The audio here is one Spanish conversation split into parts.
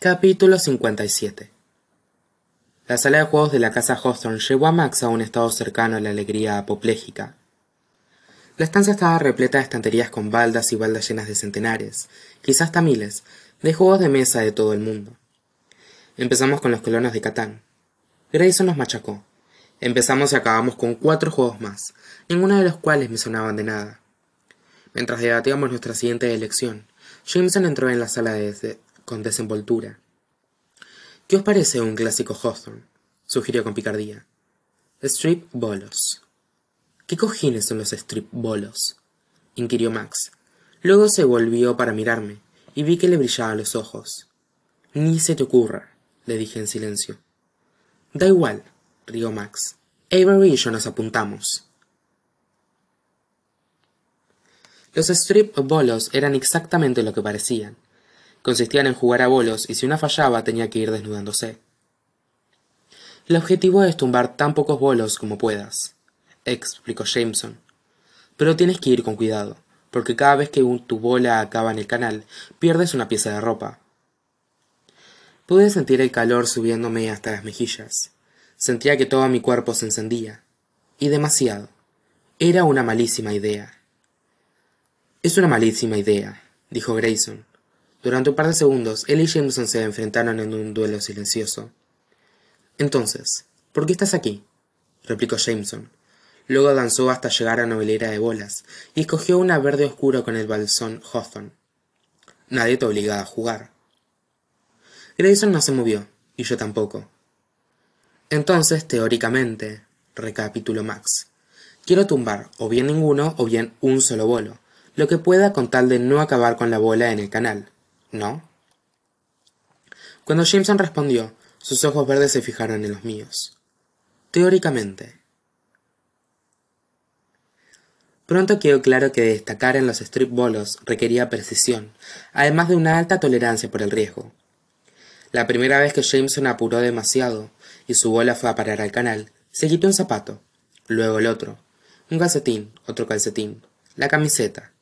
Capítulo 57 La sala de juegos de la casa Hawthorne llevó a Max a un estado cercano a la alegría apopléjica. La estancia estaba repleta de estanterías con baldas y baldas llenas de centenares, quizás hasta miles, de juegos de mesa de todo el mundo. Empezamos con los colonos de Catán. Grayson nos machacó. Empezamos y acabamos con cuatro juegos más, ninguno de los cuales me sonaban de nada. Mientras debatíamos nuestra siguiente elección, Jameson entró en la sala con desenvoltura. ¿Qué os parece un clásico Hawthorne? sugirió con picardía. Strip bolos. ¿Qué cojines son los strip bolos? inquirió Max. Luego se volvió para mirarme, y vi que le brillaban los ojos. Ni se te ocurra, le dije en silencio. Da igual, rió Max. Avery y yo nos apuntamos. Los strip bolos eran exactamente lo que parecían. Consistían en jugar a bolos y si una fallaba tenía que ir desnudándose. El objetivo es tumbar tan pocos bolos como puedas, explicó Jameson. Pero tienes que ir con cuidado, porque cada vez que tu bola acaba en el canal, pierdes una pieza de ropa. Pude sentir el calor subiéndome hasta las mejillas. Sentía que todo mi cuerpo se encendía. Y demasiado. Era una malísima idea. Es una malísima idea, dijo Grayson. Durante un par de segundos, él y Jameson se enfrentaron en un duelo silencioso. Entonces, ¿por qué estás aquí? replicó Jameson. Luego danzó hasta llegar a la novelera de bolas y escogió una verde oscuro con el balsón Hawthorne. Nadie te obliga a jugar. Grayson no se movió, y yo tampoco. Entonces, teóricamente, recapituló Max, quiero tumbar o bien ninguno o bien un solo bolo, lo que pueda con tal de no acabar con la bola en el canal, ¿no? Cuando Jameson respondió, sus ojos verdes se fijaron en los míos. Teóricamente. Pronto quedó claro que destacar en los strip bolos requería precisión, además de una alta tolerancia por el riesgo. La primera vez que Jameson apuró demasiado y su bola fue a parar al canal, se quitó un zapato, luego el otro, un calcetín, otro calcetín, la camiseta,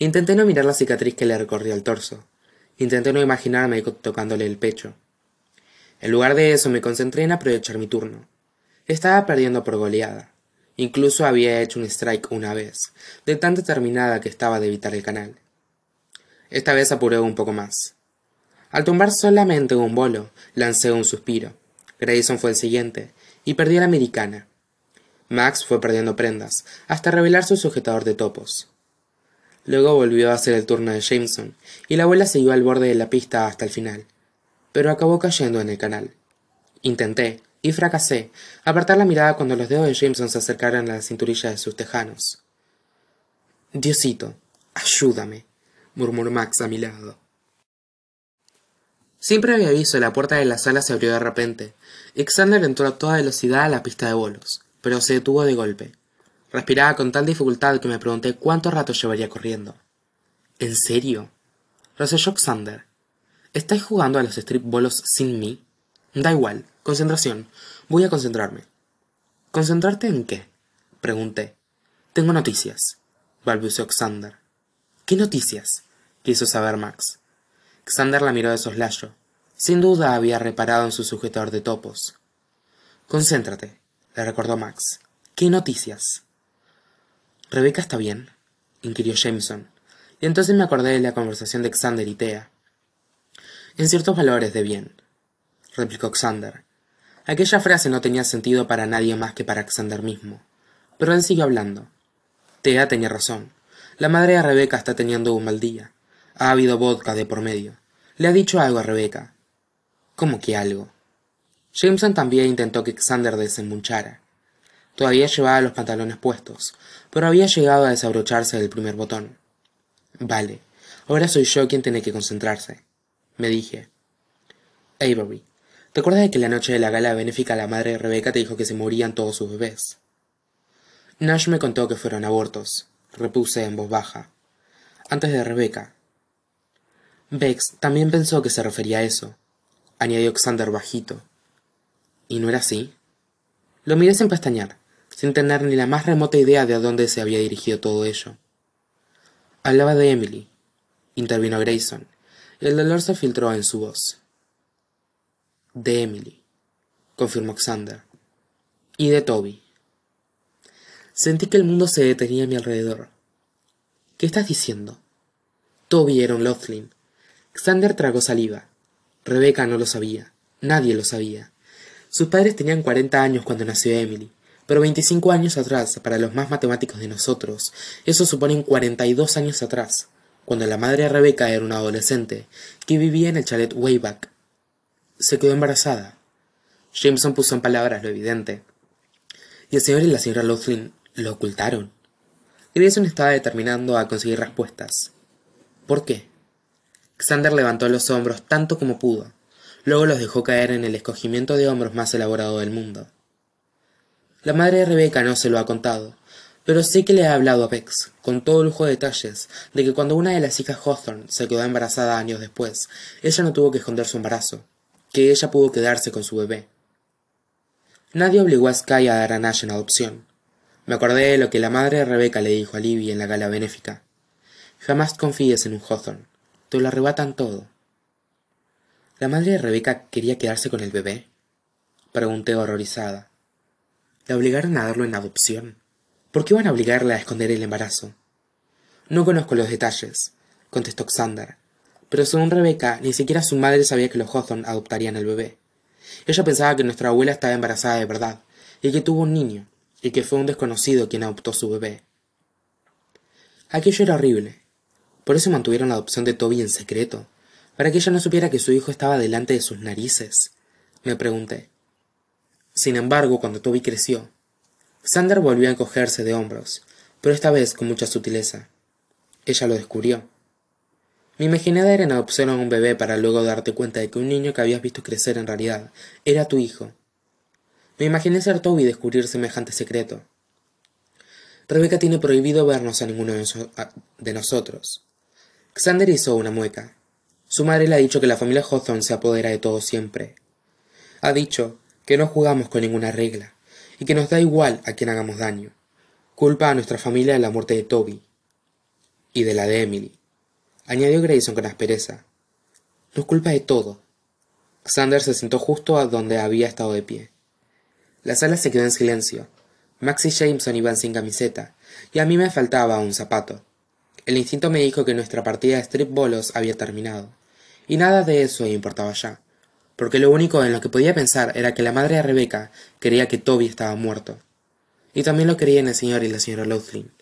Intenté no mirar la cicatriz que le recorría el torso. Intenté no imaginarme tocándole el pecho. En lugar de eso me concentré en aprovechar mi turno. Estaba perdiendo por goleada. Incluso había hecho un strike una vez, de tan determinada que estaba de evitar el canal. Esta vez apuré un poco más. Al tumbar solamente un bolo, lancé un suspiro. Grayson fue el siguiente, y perdí a la americana. Max fue perdiendo prendas, hasta revelar su sujetador de topos. Luego volvió a ser el turno de Jameson, y la bola siguió al borde de la pista hasta el final, pero acabó cayendo en el canal. Intenté, y fracasé, apartar la mirada cuando los dedos de Jameson se acercaron a la cinturilla de sus tejanos. Diosito, ayúdame, murmuró Max a mi lado. Siempre había visto la puerta de la sala se abrió de repente. Xander entró a toda velocidad a la pista de bolos, pero se detuvo de golpe. Respiraba con tal dificultad que me pregunté cuánto rato llevaría corriendo. ¿En serio? Roselló Xander. ¿Estáis jugando a los strip bolos sin mí? Da igual. Concentración. Voy a concentrarme. ¿Concentrarte en qué? Pregunté. Tengo noticias. balbuceó Xander. ¿Qué noticias? quiso saber Max. Xander la miró de soslayo. Sin duda había reparado en su sujetador de topos. Concéntrate, le recordó Max. ¿Qué noticias? ¿Rebeca está bien? inquirió Jameson, y entonces me acordé de la conversación de Xander y Thea. En ciertos valores de bien, replicó Xander. Aquella frase no tenía sentido para nadie más que para Xander mismo, pero él siguió hablando. Thea tenía razón. La madre de Rebeca está teniendo un mal día. Ha habido vodka de por medio. Le ha dicho algo a Rebeca. ¿Cómo que algo? Jameson también intentó que Xander desembuchara. Todavía llevaba los pantalones puestos, pero había llegado a desabrocharse del primer botón. Vale, ahora soy yo quien tiene que concentrarse, me dije. Avery, ¿te acuerdas de que la noche de la gala benéfica la madre de Rebeca te dijo que se morían todos sus bebés? Nash me contó que fueron abortos, repuse en voz baja. Antes de Rebeca. Bex también pensó que se refería a eso, añadió Xander bajito. ¿Y no era así? Lo miré sin pestañear sin tener ni la más remota idea de a dónde se había dirigido todo ello. Hablaba de Emily, intervino Grayson, y el dolor se filtró en su voz. De Emily, confirmó Xander. Y de Toby. Sentí que el mundo se detenía a mi alrededor. ¿Qué estás diciendo? Toby era un Lothlin. Xander tragó saliva. Rebecca no lo sabía. Nadie lo sabía. Sus padres tenían cuarenta años cuando nació Emily, pero veinticinco años atrás, para los más matemáticos de nosotros, eso supone cuarenta y dos años atrás, cuando la madre de Rebecca era una adolescente que vivía en el chalet Wayback. Se quedó embarazada. Jameson puso en palabras lo evidente. Y el señor y la señora Lothlin lo ocultaron. Grayson estaba determinando a conseguir respuestas. ¿Por qué? Xander levantó los hombros tanto como pudo. Luego los dejó caer en el escogimiento de hombros más elaborado del mundo. La madre de Rebeca no se lo ha contado, pero sé que le ha hablado a Bex, con todo lujo de detalles, de que cuando una de las hijas Hawthorne se quedó embarazada años después, ella no tuvo que esconder su embarazo, que ella pudo quedarse con su bebé. Nadie obligó a Sky a dar a Nash en adopción. Me acordé de lo que la madre de Rebeca le dijo a Libby en la gala benéfica. Jamás confíes en un Hawthorne. Te lo arrebatan todo. ¿La madre de Rebeca quería quedarse con el bebé? Pregunté horrorizada. ¿La obligaron a darlo en adopción? ¿Por qué iban a obligarla a esconder el embarazo? No conozco los detalles, contestó Xander, pero según Rebeca, ni siquiera su madre sabía que los Hawthorne adoptarían al bebé. Ella pensaba que nuestra abuela estaba embarazada de verdad, y que tuvo un niño, y que fue un desconocido quien adoptó su bebé. Aquello era horrible. Por eso mantuvieron la adopción de Toby en secreto, para que ella no supiera que su hijo estaba delante de sus narices, me pregunté. Sin embargo, cuando Toby creció, Sander volvió a encogerse de hombros, pero esta vez con mucha sutileza. Ella lo descubrió. Me imaginé dar en adopción a un bebé para luego darte cuenta de que un niño que habías visto crecer en realidad era tu hijo. Me imaginé ser Toby y descubrir semejante secreto. Rebeca tiene prohibido vernos a ninguno de nosotros. Xander hizo una mueca. Su madre le ha dicho que la familia Hawthorne se apodera de todo siempre. Ha dicho que no jugamos con ninguna regla y que nos da igual a quien hagamos daño. Culpa a nuestra familia de la muerte de Toby y de la de Emily, añadió Grayson con aspereza. Nos culpa de todo. Xander se sentó justo a donde había estado de pie. La sala se quedó en silencio. Max y Jameson iban sin camiseta, y a mí me faltaba un zapato. El instinto me dijo que nuestra partida de strip bolos había terminado y nada de eso importaba ya, porque lo único en lo que podía pensar era que la madre de Rebeca creía que Toby estaba muerto, y también lo creía en el señor y la señora Lothlin.